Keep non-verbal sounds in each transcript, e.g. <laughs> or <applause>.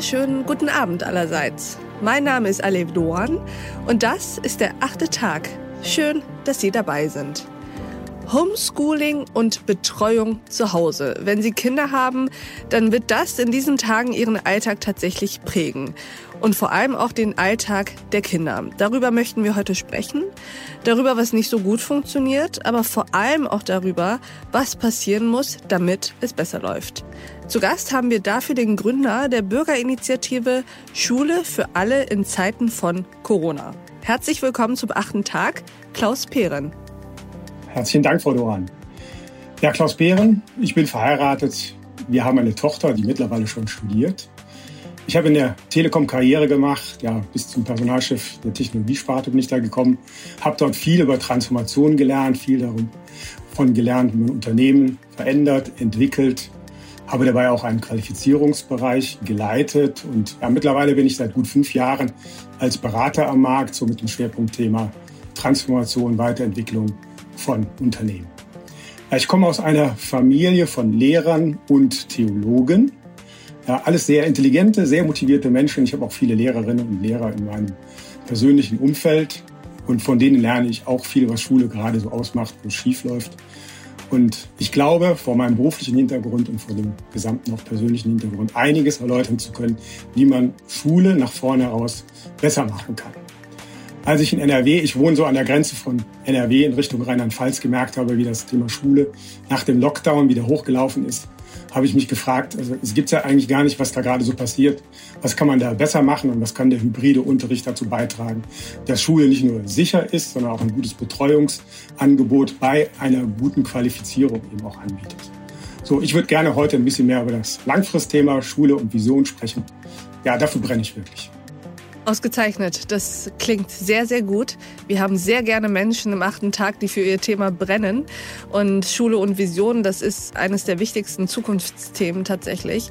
wunderschönen guten Abend allerseits. Mein Name ist Alev Doan und das ist der achte Tag. Schön, dass Sie dabei sind. Homeschooling und Betreuung zu Hause. Wenn Sie Kinder haben, dann wird das in diesen Tagen Ihren Alltag tatsächlich prägen. Und vor allem auch den Alltag der Kinder. Darüber möchten wir heute sprechen. Darüber, was nicht so gut funktioniert, aber vor allem auch darüber, was passieren muss, damit es besser läuft. Zu Gast haben wir dafür den Gründer der Bürgerinitiative Schule für alle in Zeiten von Corona. Herzlich willkommen zum achten Tag, Klaus Pehren. Herzlichen Dank, Frau Doran. Ja, Klaus Behren, ich bin verheiratet. Wir haben eine Tochter, die mittlerweile schon studiert. Ich habe in der Telekom Karriere gemacht, ja, bis zum Personalchef der Technologiesparte bin ich da gekommen, habe dort viel über Transformation gelernt, viel davon gelernt, wie man Unternehmen verändert, entwickelt, habe dabei auch einen Qualifizierungsbereich geleitet und ja, mittlerweile bin ich seit gut fünf Jahren als Berater am Markt, so mit dem Schwerpunktthema Transformation, Weiterentwicklung von Unternehmen. Ich komme aus einer Familie von Lehrern und Theologen. Ja, alles sehr intelligente, sehr motivierte Menschen. Ich habe auch viele Lehrerinnen und Lehrer in meinem persönlichen Umfeld. Und von denen lerne ich auch viel, was Schule gerade so ausmacht, wo es schief läuft. Und ich glaube, vor meinem beruflichen Hintergrund und vor dem gesamten auch persönlichen Hintergrund einiges erläutern zu können, wie man Schule nach vorne heraus besser machen kann als ich in NRW, ich wohne so an der Grenze von NRW in Richtung Rheinland-Pfalz, gemerkt habe, wie das Thema Schule nach dem Lockdown wieder hochgelaufen ist, habe ich mich gefragt, also es gibt ja eigentlich gar nicht, was da gerade so passiert. Was kann man da besser machen und was kann der hybride Unterricht dazu beitragen, dass Schule nicht nur sicher ist, sondern auch ein gutes Betreuungsangebot bei einer guten Qualifizierung eben auch anbietet. So, ich würde gerne heute ein bisschen mehr über das Langfristthema Schule und Vision sprechen. Ja, dafür brenne ich wirklich. Ausgezeichnet. Das klingt sehr, sehr gut. Wir haben sehr gerne Menschen im achten Tag, die für ihr Thema brennen. Und Schule und Vision, das ist eines der wichtigsten Zukunftsthemen tatsächlich.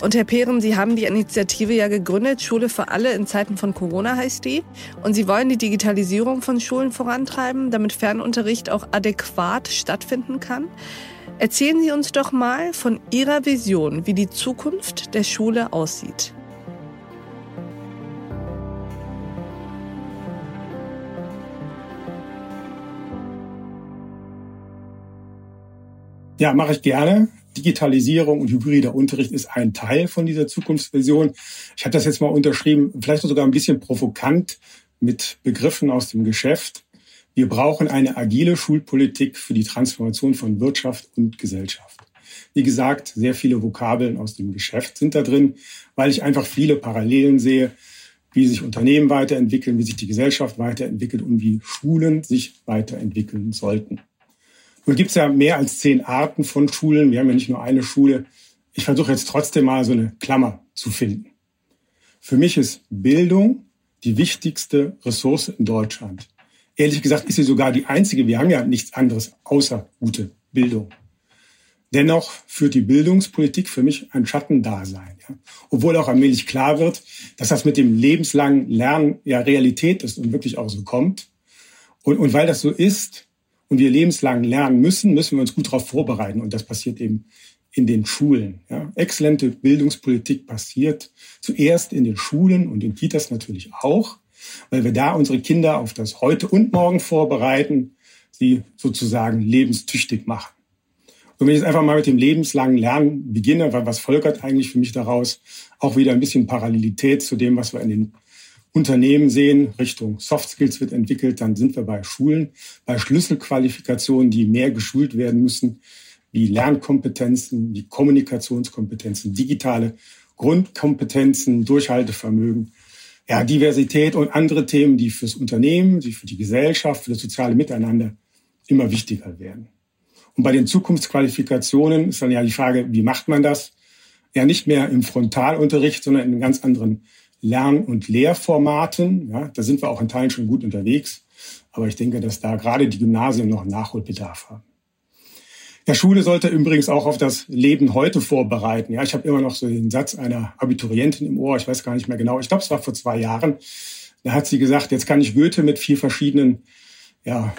Und Herr Pehren, Sie haben die Initiative ja gegründet. Schule für alle in Zeiten von Corona heißt die. Und Sie wollen die Digitalisierung von Schulen vorantreiben, damit Fernunterricht auch adäquat stattfinden kann. Erzählen Sie uns doch mal von Ihrer Vision, wie die Zukunft der Schule aussieht. Ja, mache ich gerne. Digitalisierung und hybrider Unterricht ist ein Teil von dieser Zukunftsvision. Ich habe das jetzt mal unterschrieben, vielleicht sogar ein bisschen provokant mit Begriffen aus dem Geschäft. Wir brauchen eine agile Schulpolitik für die Transformation von Wirtschaft und Gesellschaft. Wie gesagt, sehr viele Vokabeln aus dem Geschäft sind da drin, weil ich einfach viele Parallelen sehe, wie sich Unternehmen weiterentwickeln, wie sich die Gesellschaft weiterentwickelt und wie Schulen sich weiterentwickeln sollten. Nun gibt es ja mehr als zehn Arten von Schulen. Wir haben ja nicht nur eine Schule. Ich versuche jetzt trotzdem mal so eine Klammer zu finden. Für mich ist Bildung die wichtigste Ressource in Deutschland. Ehrlich gesagt ist sie sogar die einzige. Wir haben ja nichts anderes außer gute Bildung. Dennoch führt die Bildungspolitik für mich ein Schattendasein. Ja. Obwohl auch allmählich klar wird, dass das mit dem lebenslangen Lernen ja Realität ist und wirklich auch so kommt. Und, und weil das so ist, und wir lebenslang lernen müssen, müssen wir uns gut darauf vorbereiten. Und das passiert eben in den Schulen. Ja. Exzellente Bildungspolitik passiert zuerst in den Schulen und in Kitas natürlich auch, weil wir da unsere Kinder auf das Heute und Morgen vorbereiten, sie sozusagen lebenstüchtig machen. Und wenn ich jetzt einfach mal mit dem lebenslangen Lernen beginne, was folgert eigentlich für mich daraus? Auch wieder ein bisschen Parallelität zu dem, was wir in den Unternehmen sehen, Richtung Soft Skills wird entwickelt, dann sind wir bei Schulen, bei Schlüsselqualifikationen, die mehr geschult werden müssen, wie Lernkompetenzen, wie Kommunikationskompetenzen, digitale Grundkompetenzen, Durchhaltevermögen, ja, Diversität und andere Themen, die fürs Unternehmen, die für die Gesellschaft, für das soziale Miteinander immer wichtiger werden. Und bei den Zukunftsqualifikationen ist dann ja die Frage, wie macht man das? Ja, nicht mehr im Frontalunterricht, sondern in ganz anderen Lern- und Lehrformaten. Ja, da sind wir auch in Teilen schon gut unterwegs. Aber ich denke, dass da gerade die Gymnasien noch Nachholbedarf haben. Ja, Schule sollte übrigens auch auf das Leben heute vorbereiten. Ja, ich habe immer noch so den Satz einer Abiturientin im Ohr. Ich weiß gar nicht mehr genau. Ich glaube, es war vor zwei Jahren. Da hat sie gesagt, jetzt kann ich Goethe mit vier verschiedenen ja,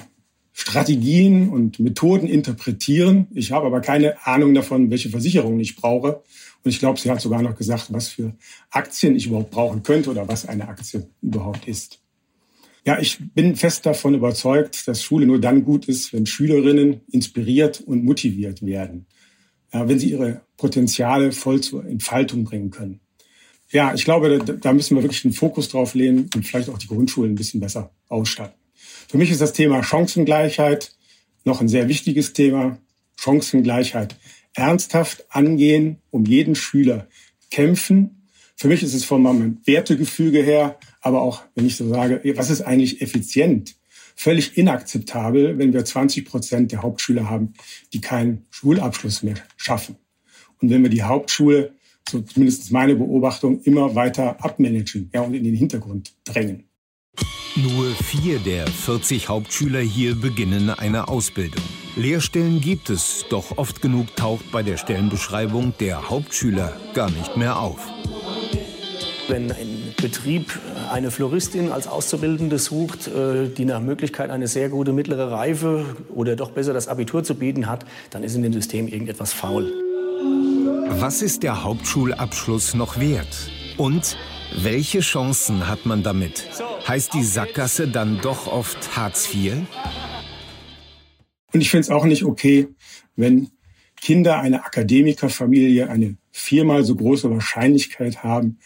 Strategien und Methoden interpretieren. Ich habe aber keine Ahnung davon, welche Versicherungen ich brauche. Und ich glaube, sie hat sogar noch gesagt, was für Aktien ich überhaupt brauchen könnte oder was eine Aktie überhaupt ist. Ja, ich bin fest davon überzeugt, dass Schule nur dann gut ist, wenn Schülerinnen inspiriert und motiviert werden, ja, wenn sie ihre Potenziale voll zur Entfaltung bringen können. Ja, ich glaube, da müssen wir wirklich den Fokus drauf legen und vielleicht auch die Grundschulen ein bisschen besser ausstatten. Für mich ist das Thema Chancengleichheit noch ein sehr wichtiges Thema. Chancengleichheit ernsthaft angehen, um jeden Schüler kämpfen. Für mich ist es von meinem Wertegefüge her, aber auch, wenn ich so sage, was ist eigentlich effizient? Völlig inakzeptabel, wenn wir 20 Prozent der Hauptschüler haben, die keinen Schulabschluss mehr schaffen. Und wenn wir die Hauptschule, so zumindest meine Beobachtung, immer weiter abmanagen ja, und in den Hintergrund drängen. Nur vier der 40 Hauptschüler hier beginnen eine Ausbildung. Lehrstellen gibt es, doch oft genug taucht bei der Stellenbeschreibung der Hauptschüler gar nicht mehr auf. Wenn ein Betrieb eine Floristin als Auszubildende sucht, äh, die nach Möglichkeit eine sehr gute mittlere Reife oder doch besser das Abitur zu bieten hat, dann ist in dem System irgendetwas faul. Was ist der Hauptschulabschluss noch wert? Und welche Chancen hat man damit? Heißt die Sackgasse dann doch oft Hartz IV? Und ich finde es auch nicht okay, wenn Kinder einer Akademikerfamilie eine viermal so große Wahrscheinlichkeit haben,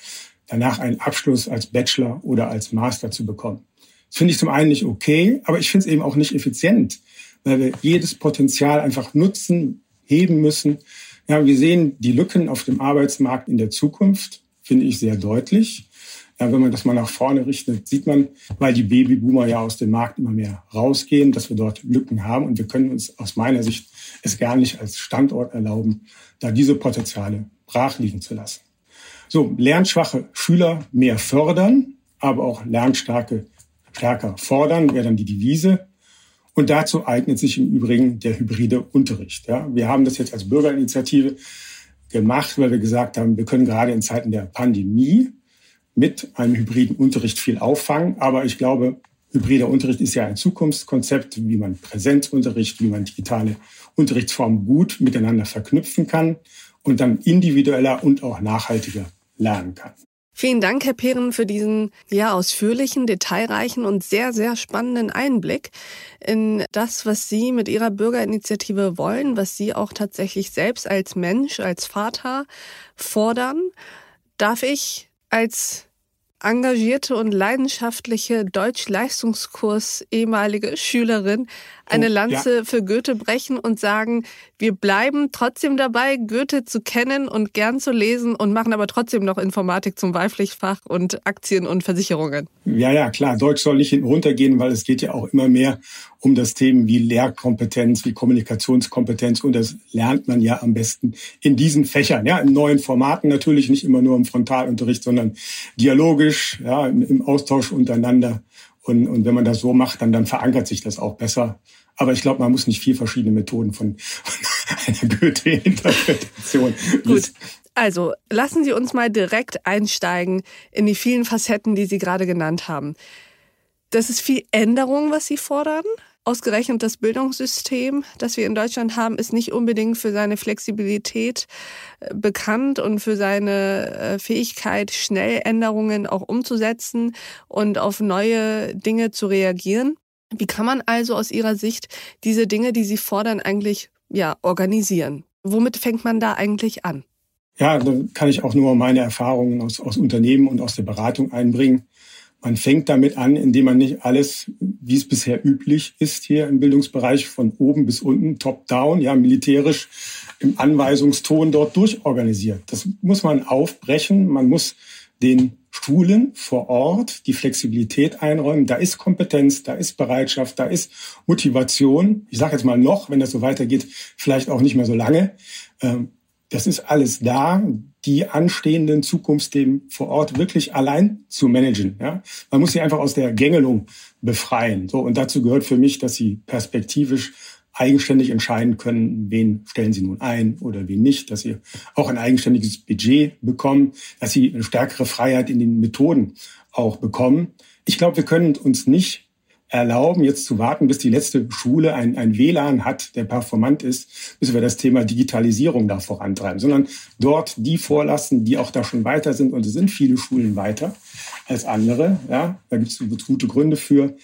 danach einen Abschluss als Bachelor oder als Master zu bekommen. Das finde ich zum einen nicht okay, aber ich finde es eben auch nicht effizient, weil wir jedes Potenzial einfach nutzen, heben müssen. Ja, wir sehen die Lücken auf dem Arbeitsmarkt in der Zukunft, finde ich sehr deutlich. Ja, wenn man das mal nach vorne richtet, sieht man, weil die Babyboomer ja aus dem Markt immer mehr rausgehen, dass wir dort Lücken haben. Und wir können uns aus meiner Sicht es gar nicht als Standort erlauben, da diese Potenziale brach liegen zu lassen. So, lernschwache Schüler mehr fördern, aber auch lernstarke stärker fordern, wäre dann die Devise. Und dazu eignet sich im Übrigen der hybride Unterricht. Ja, wir haben das jetzt als Bürgerinitiative gemacht, weil wir gesagt haben, wir können gerade in Zeiten der Pandemie mit einem hybriden Unterricht viel auffangen. Aber ich glaube, hybrider Unterricht ist ja ein Zukunftskonzept, wie man Präsenzunterricht, wie man digitale Unterrichtsformen gut miteinander verknüpfen kann und dann individueller und auch nachhaltiger lernen kann. Vielen Dank, Herr Pehren, für diesen ja ausführlichen, detailreichen und sehr, sehr spannenden Einblick in das, was Sie mit Ihrer Bürgerinitiative wollen, was Sie auch tatsächlich selbst als Mensch, als Vater fordern. Darf ich als engagierte und leidenschaftliche Deutsch-Leistungskurs ehemalige Schülerin eine oh, Lanze ja. für Goethe brechen und sagen, wir bleiben trotzdem dabei, Goethe zu kennen und gern zu lesen und machen aber trotzdem noch Informatik zum Wahlpflichtfach und Aktien und Versicherungen. Ja, ja, klar. Deutsch soll nicht hinten runtergehen, weil es geht ja auch immer mehr um das Themen wie Lehrkompetenz, wie Kommunikationskompetenz und das lernt man ja am besten in diesen Fächern, ja, in neuen Formaten natürlich, nicht immer nur im Frontalunterricht, sondern dialogisch, ja, im Austausch untereinander. Und, und wenn man das so macht, dann, dann verankert sich das auch besser. Aber ich glaube, man muss nicht vier verschiedene Methoden von, von <laughs> einer Goethe-Interpretation. Gut. Also lassen Sie uns mal direkt einsteigen in die vielen Facetten, die Sie gerade genannt haben. Das ist viel Änderung, was Sie fordern. Ausgerechnet das Bildungssystem, das wir in Deutschland haben, ist nicht unbedingt für seine Flexibilität äh, bekannt und für seine äh, Fähigkeit, schnell Änderungen auch umzusetzen und auf neue Dinge zu reagieren. Wie kann man also aus Ihrer Sicht diese Dinge, die Sie fordern, eigentlich ja, organisieren? Womit fängt man da eigentlich an? Ja, da kann ich auch nur meine Erfahrungen aus, aus Unternehmen und aus der Beratung einbringen. Man fängt damit an, indem man nicht alles, wie es bisher üblich ist, hier im Bildungsbereich von oben bis unten, top-down, ja, militärisch im Anweisungston dort durchorganisiert. Das muss man aufbrechen. Man muss den Schulen vor Ort die Flexibilität einräumen. Da ist Kompetenz, da ist Bereitschaft, da ist Motivation. Ich sage jetzt mal noch, wenn das so weitergeht, vielleicht auch nicht mehr so lange. Ähm, das ist alles da, die anstehenden Zukunftsthemen vor Ort wirklich allein zu managen. Ja? Man muss sie einfach aus der Gängelung befreien. So, und dazu gehört für mich, dass sie perspektivisch eigenständig entscheiden können, wen stellen sie nun ein oder wen nicht, dass sie auch ein eigenständiges Budget bekommen, dass sie eine stärkere Freiheit in den Methoden auch bekommen. Ich glaube, wir können uns nicht erlauben, jetzt zu warten, bis die letzte Schule ein, ein WLAN hat, der performant ist, bis wir das Thema Digitalisierung da vorantreiben, sondern dort die vorlassen, die auch da schon weiter sind. Und es sind viele Schulen weiter als andere. Ja, da gibt es gute Gründe für.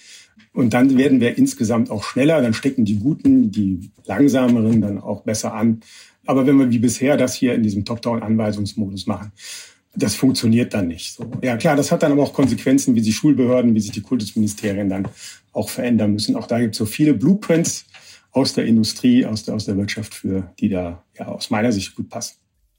Und dann werden wir insgesamt auch schneller, dann stecken die Guten, die Langsameren dann auch besser an. Aber wenn wir wie bisher das hier in diesem Top-Down-Anweisungsmodus machen, das funktioniert dann nicht so. Ja klar, das hat dann aber auch Konsequenzen, wie sich Schulbehörden, wie sich die Kultusministerien dann auch verändern müssen. Auch da gibt es so viele Blueprints aus der Industrie, aus der, aus der Wirtschaft für, die da ja aus meiner Sicht gut passen.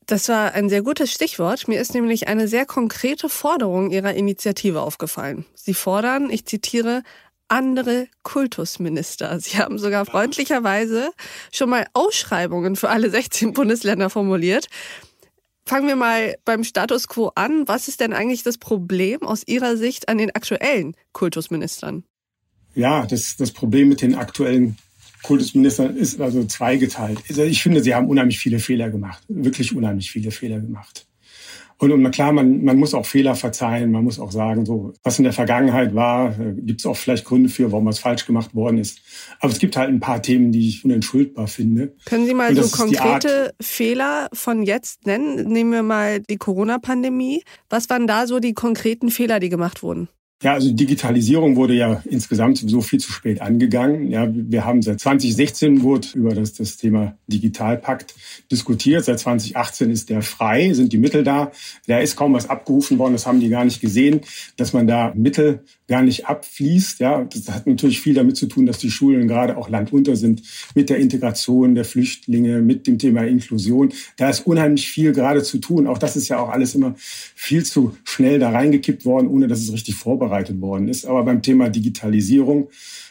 Das war ein sehr gutes Stichwort. Mir ist nämlich eine sehr konkrete Forderung Ihrer Initiative aufgefallen. Sie fordern, ich zitiere, andere Kultusminister. Sie haben sogar freundlicherweise schon mal Ausschreibungen für alle 16 Bundesländer formuliert. Fangen wir mal beim Status quo an. Was ist denn eigentlich das Problem aus Ihrer Sicht an den aktuellen Kultusministern? Ja, das, das Problem mit den aktuellen Kultusministern ist also zweigeteilt. Also ich finde, sie haben unheimlich viele Fehler gemacht. Wirklich unheimlich viele Fehler gemacht. Und, und klar, man, man muss auch Fehler verzeihen, man muss auch sagen, so was in der Vergangenheit war, äh, gibt es auch vielleicht Gründe für, warum was falsch gemacht worden ist. Aber es gibt halt ein paar Themen, die ich unentschuldbar finde. Können Sie mal so konkrete Fehler von jetzt nennen? Nehmen wir mal die Corona-Pandemie. Was waren da so die konkreten Fehler, die gemacht wurden? Ja, also Digitalisierung wurde ja insgesamt sowieso viel zu spät angegangen. Ja, wir haben seit 2016 wurde über das, das Thema Digitalpakt diskutiert. Seit 2018 ist der frei, sind die Mittel da. Da ist kaum was abgerufen worden. Das haben die gar nicht gesehen, dass man da Mittel gar nicht abfließt. Ja, das hat natürlich viel damit zu tun, dass die Schulen gerade auch landunter sind mit der Integration der Flüchtlinge, mit dem Thema Inklusion. Da ist unheimlich viel gerade zu tun. Auch das ist ja auch alles immer viel zu schnell da reingekippt worden, ohne dass es richtig vorbereitet worden ist. Aber beim Thema Digitalisierung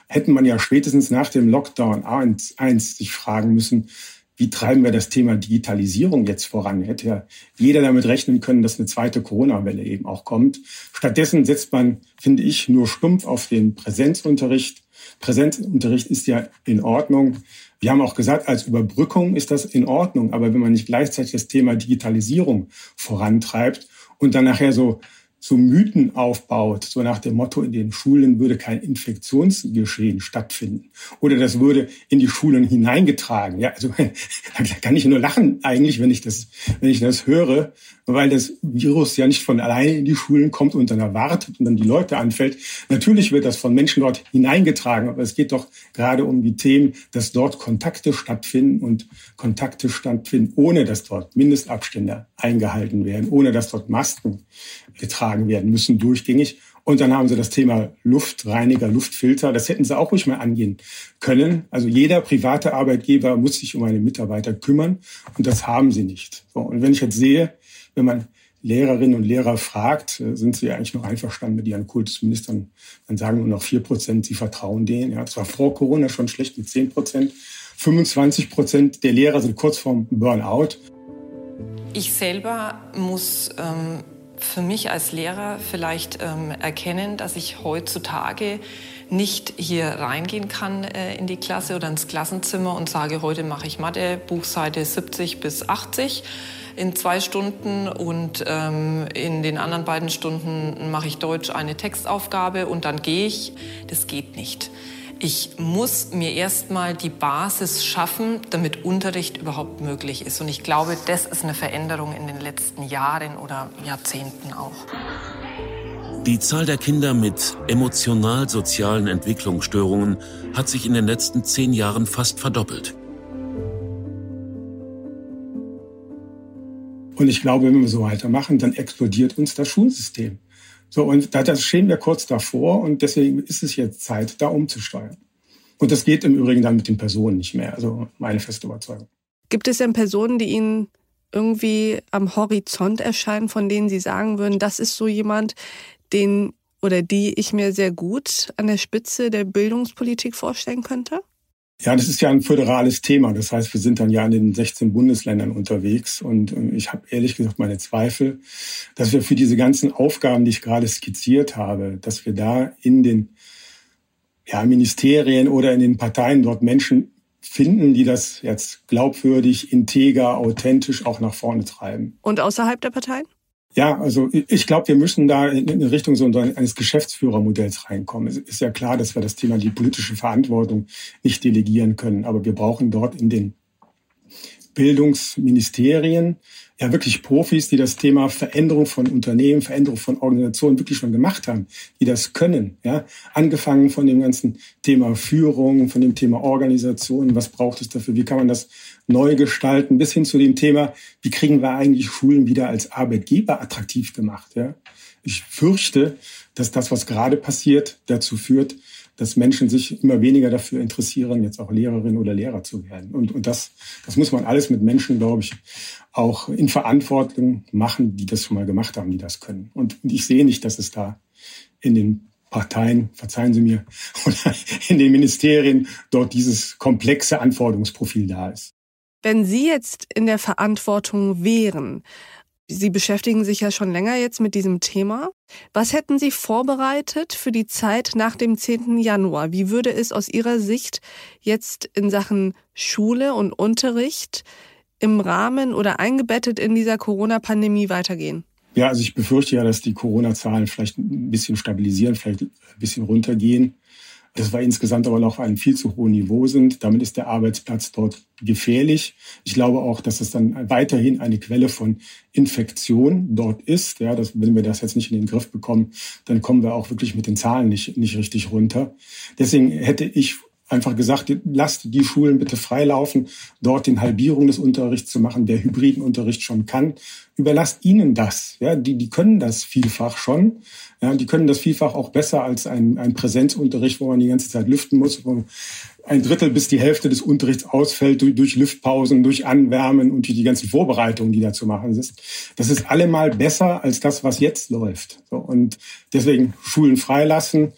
hätten man ja spätestens nach dem Lockdown 1, 1 sich fragen müssen, wie treiben wir das Thema Digitalisierung jetzt voran? Hätte ja jeder damit rechnen können, dass eine zweite Corona-Welle eben auch kommt. Stattdessen setzt man, finde ich, nur stumpf auf den Präsenzunterricht. Präsenzunterricht ist ja in Ordnung. Wir haben auch gesagt, als Überbrückung ist das in Ordnung. Aber wenn man nicht gleichzeitig das Thema Digitalisierung vorantreibt und dann nachher so so Mythen aufbaut, so nach dem Motto, in den Schulen würde kein Infektionsgeschehen stattfinden oder das würde in die Schulen hineingetragen. Ja, also <laughs> da kann ich nur lachen eigentlich, wenn ich das, wenn ich das höre, weil das Virus ja nicht von alleine in die Schulen kommt und dann erwartet und dann die Leute anfällt. Natürlich wird das von Menschen dort hineingetragen, aber es geht doch gerade um die Themen, dass dort Kontakte stattfinden und Kontakte stattfinden, ohne dass dort Mindestabstände eingehalten werden, ohne dass dort Masken getragen werden müssen durchgängig. Und dann haben sie das Thema Luftreiniger, Luftfilter. Das hätten sie auch ruhig mal angehen können. Also jeder private Arbeitgeber muss sich um eine Mitarbeiter kümmern. Und das haben sie nicht. So, und wenn ich jetzt sehe, wenn man Lehrerinnen und Lehrer fragt, äh, sind sie eigentlich noch einverstanden mit ihren Kultusministern, dann sagen nur noch vier Prozent, sie vertrauen denen. Ja, das war vor Corona schon schlecht mit zehn Prozent. 25 Prozent der Lehrer sind kurz vorm Burnout. Ich selber muss ähm, für mich als Lehrer vielleicht ähm, erkennen, dass ich heutzutage nicht hier reingehen kann äh, in die Klasse oder ins Klassenzimmer und sage, heute mache ich Mathe, Buchseite 70 bis 80 in zwei Stunden und ähm, in den anderen beiden Stunden mache ich Deutsch eine Textaufgabe und dann gehe ich. Das geht nicht. Ich muss mir erstmal die Basis schaffen, damit Unterricht überhaupt möglich ist. Und ich glaube, das ist eine Veränderung in den letzten Jahren oder Jahrzehnten auch. Die Zahl der Kinder mit emotional-sozialen Entwicklungsstörungen hat sich in den letzten zehn Jahren fast verdoppelt. Und ich glaube, wenn wir so weitermachen, dann explodiert uns das Schulsystem. So, und da stehen wir kurz davor und deswegen ist es jetzt Zeit, da umzusteuern. Und das geht im Übrigen dann mit den Personen nicht mehr. Also meine feste Überzeugung. Gibt es denn Personen, die Ihnen irgendwie am Horizont erscheinen, von denen Sie sagen würden, das ist so jemand, den oder die ich mir sehr gut an der Spitze der Bildungspolitik vorstellen könnte? Ja, das ist ja ein föderales Thema. Das heißt, wir sind dann ja in den 16 Bundesländern unterwegs. Und ich habe ehrlich gesagt meine Zweifel, dass wir für diese ganzen Aufgaben, die ich gerade skizziert habe, dass wir da in den ja, Ministerien oder in den Parteien dort Menschen finden, die das jetzt glaubwürdig, integer, authentisch auch nach vorne treiben. Und außerhalb der Parteien? Ja, also ich glaube, wir müssen da in Richtung so eines Geschäftsführermodells reinkommen. Es ist ja klar, dass wir das Thema die politische Verantwortung nicht delegieren können, aber wir brauchen dort in den Bildungsministerien ja wirklich Profis, die das Thema Veränderung von Unternehmen, Veränderung von Organisationen wirklich schon gemacht haben, die das können. Ja, angefangen von dem ganzen Thema Führung, von dem Thema Organisation, was braucht es dafür, wie kann man das neu gestalten, bis hin zu dem Thema, wie kriegen wir eigentlich Schulen wieder als Arbeitgeber attraktiv gemacht. Ja, ich fürchte, dass das, was gerade passiert, dazu führt, dass Menschen sich immer weniger dafür interessieren, jetzt auch Lehrerin oder Lehrer zu werden. Und, und das, das muss man alles mit Menschen, glaube ich, auch in Verantwortung machen, die das schon mal gemacht haben, die das können. Und, und ich sehe nicht, dass es da in den Parteien, verzeihen Sie mir, <laughs> oder in den Ministerien dort dieses komplexe Anforderungsprofil da ist. Wenn Sie jetzt in der Verantwortung wären, Sie beschäftigen sich ja schon länger jetzt mit diesem Thema. Was hätten Sie vorbereitet für die Zeit nach dem 10. Januar? Wie würde es aus Ihrer Sicht jetzt in Sachen Schule und Unterricht im Rahmen oder eingebettet in dieser Corona-Pandemie weitergehen? Ja, also ich befürchte ja, dass die Corona-Zahlen vielleicht ein bisschen stabilisieren, vielleicht ein bisschen runtergehen das war insgesamt aber noch auf einem viel zu hohen Niveau sind. Damit ist der Arbeitsplatz dort gefährlich. Ich glaube auch, dass es dann weiterhin eine Quelle von Infektion dort ist. Ja, dass, wenn wir das jetzt nicht in den Griff bekommen, dann kommen wir auch wirklich mit den Zahlen nicht, nicht richtig runter. Deswegen hätte ich einfach gesagt, lasst die Schulen bitte freilaufen, dort den Halbierung des Unterrichts zu machen, der hybriden Unterricht schon kann. Überlasst ihnen das. Ja, die, die können das vielfach schon. Ja, die können das vielfach auch besser als ein, ein Präsenzunterricht, wo man die ganze Zeit lüften muss, wo ein Drittel bis die Hälfte des Unterrichts ausfällt durch, durch Lüftpausen, durch Anwärmen und durch die ganzen Vorbereitungen, die da zu machen sind. Das ist allemal besser als das, was jetzt läuft. So, und deswegen Schulen freilassen,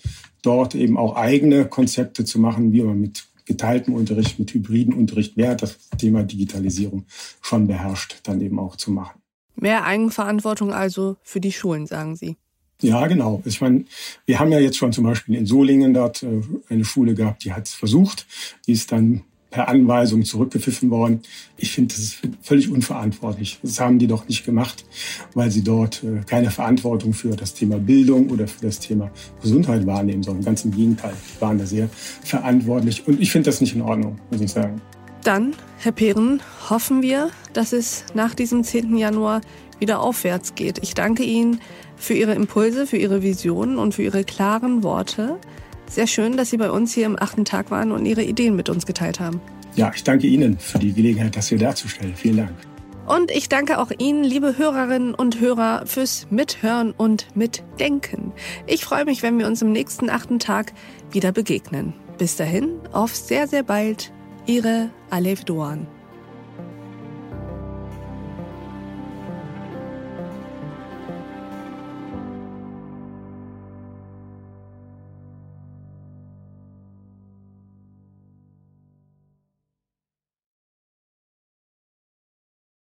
dort eben auch eigene Konzepte zu machen, wie man mit geteiltem Unterricht, mit hybriden Unterricht, wer das Thema Digitalisierung schon beherrscht, dann eben auch zu machen. Mehr Eigenverantwortung also für die Schulen, sagen Sie. Ja, genau. Ich meine, wir haben ja jetzt schon zum Beispiel in Solingen dort äh, eine Schule gehabt, die hat es versucht. Die ist dann per Anweisung zurückgepfiffen worden. Ich finde, das ist völlig unverantwortlich. Das haben die doch nicht gemacht, weil sie dort äh, keine Verantwortung für das Thema Bildung oder für das Thema Gesundheit wahrnehmen, sondern ganz im Gegenteil. Die waren da sehr verantwortlich. Und ich finde das nicht in Ordnung, muss ich sagen. Dann, Herr Pehren, hoffen wir, dass es nach diesem 10. Januar wieder aufwärts geht. Ich danke Ihnen für Ihre Impulse, für Ihre Visionen und für Ihre klaren Worte. Sehr schön, dass Sie bei uns hier im achten Tag waren und Ihre Ideen mit uns geteilt haben. Ja, ich danke Ihnen für die Gelegenheit, das hier darzustellen. Vielen Dank. Und ich danke auch Ihnen, liebe Hörerinnen und Hörer, fürs Mithören und Mitdenken. Ich freue mich, wenn wir uns im nächsten achten Tag wieder begegnen. Bis dahin, auf sehr, sehr bald. Ihre Alef Doan.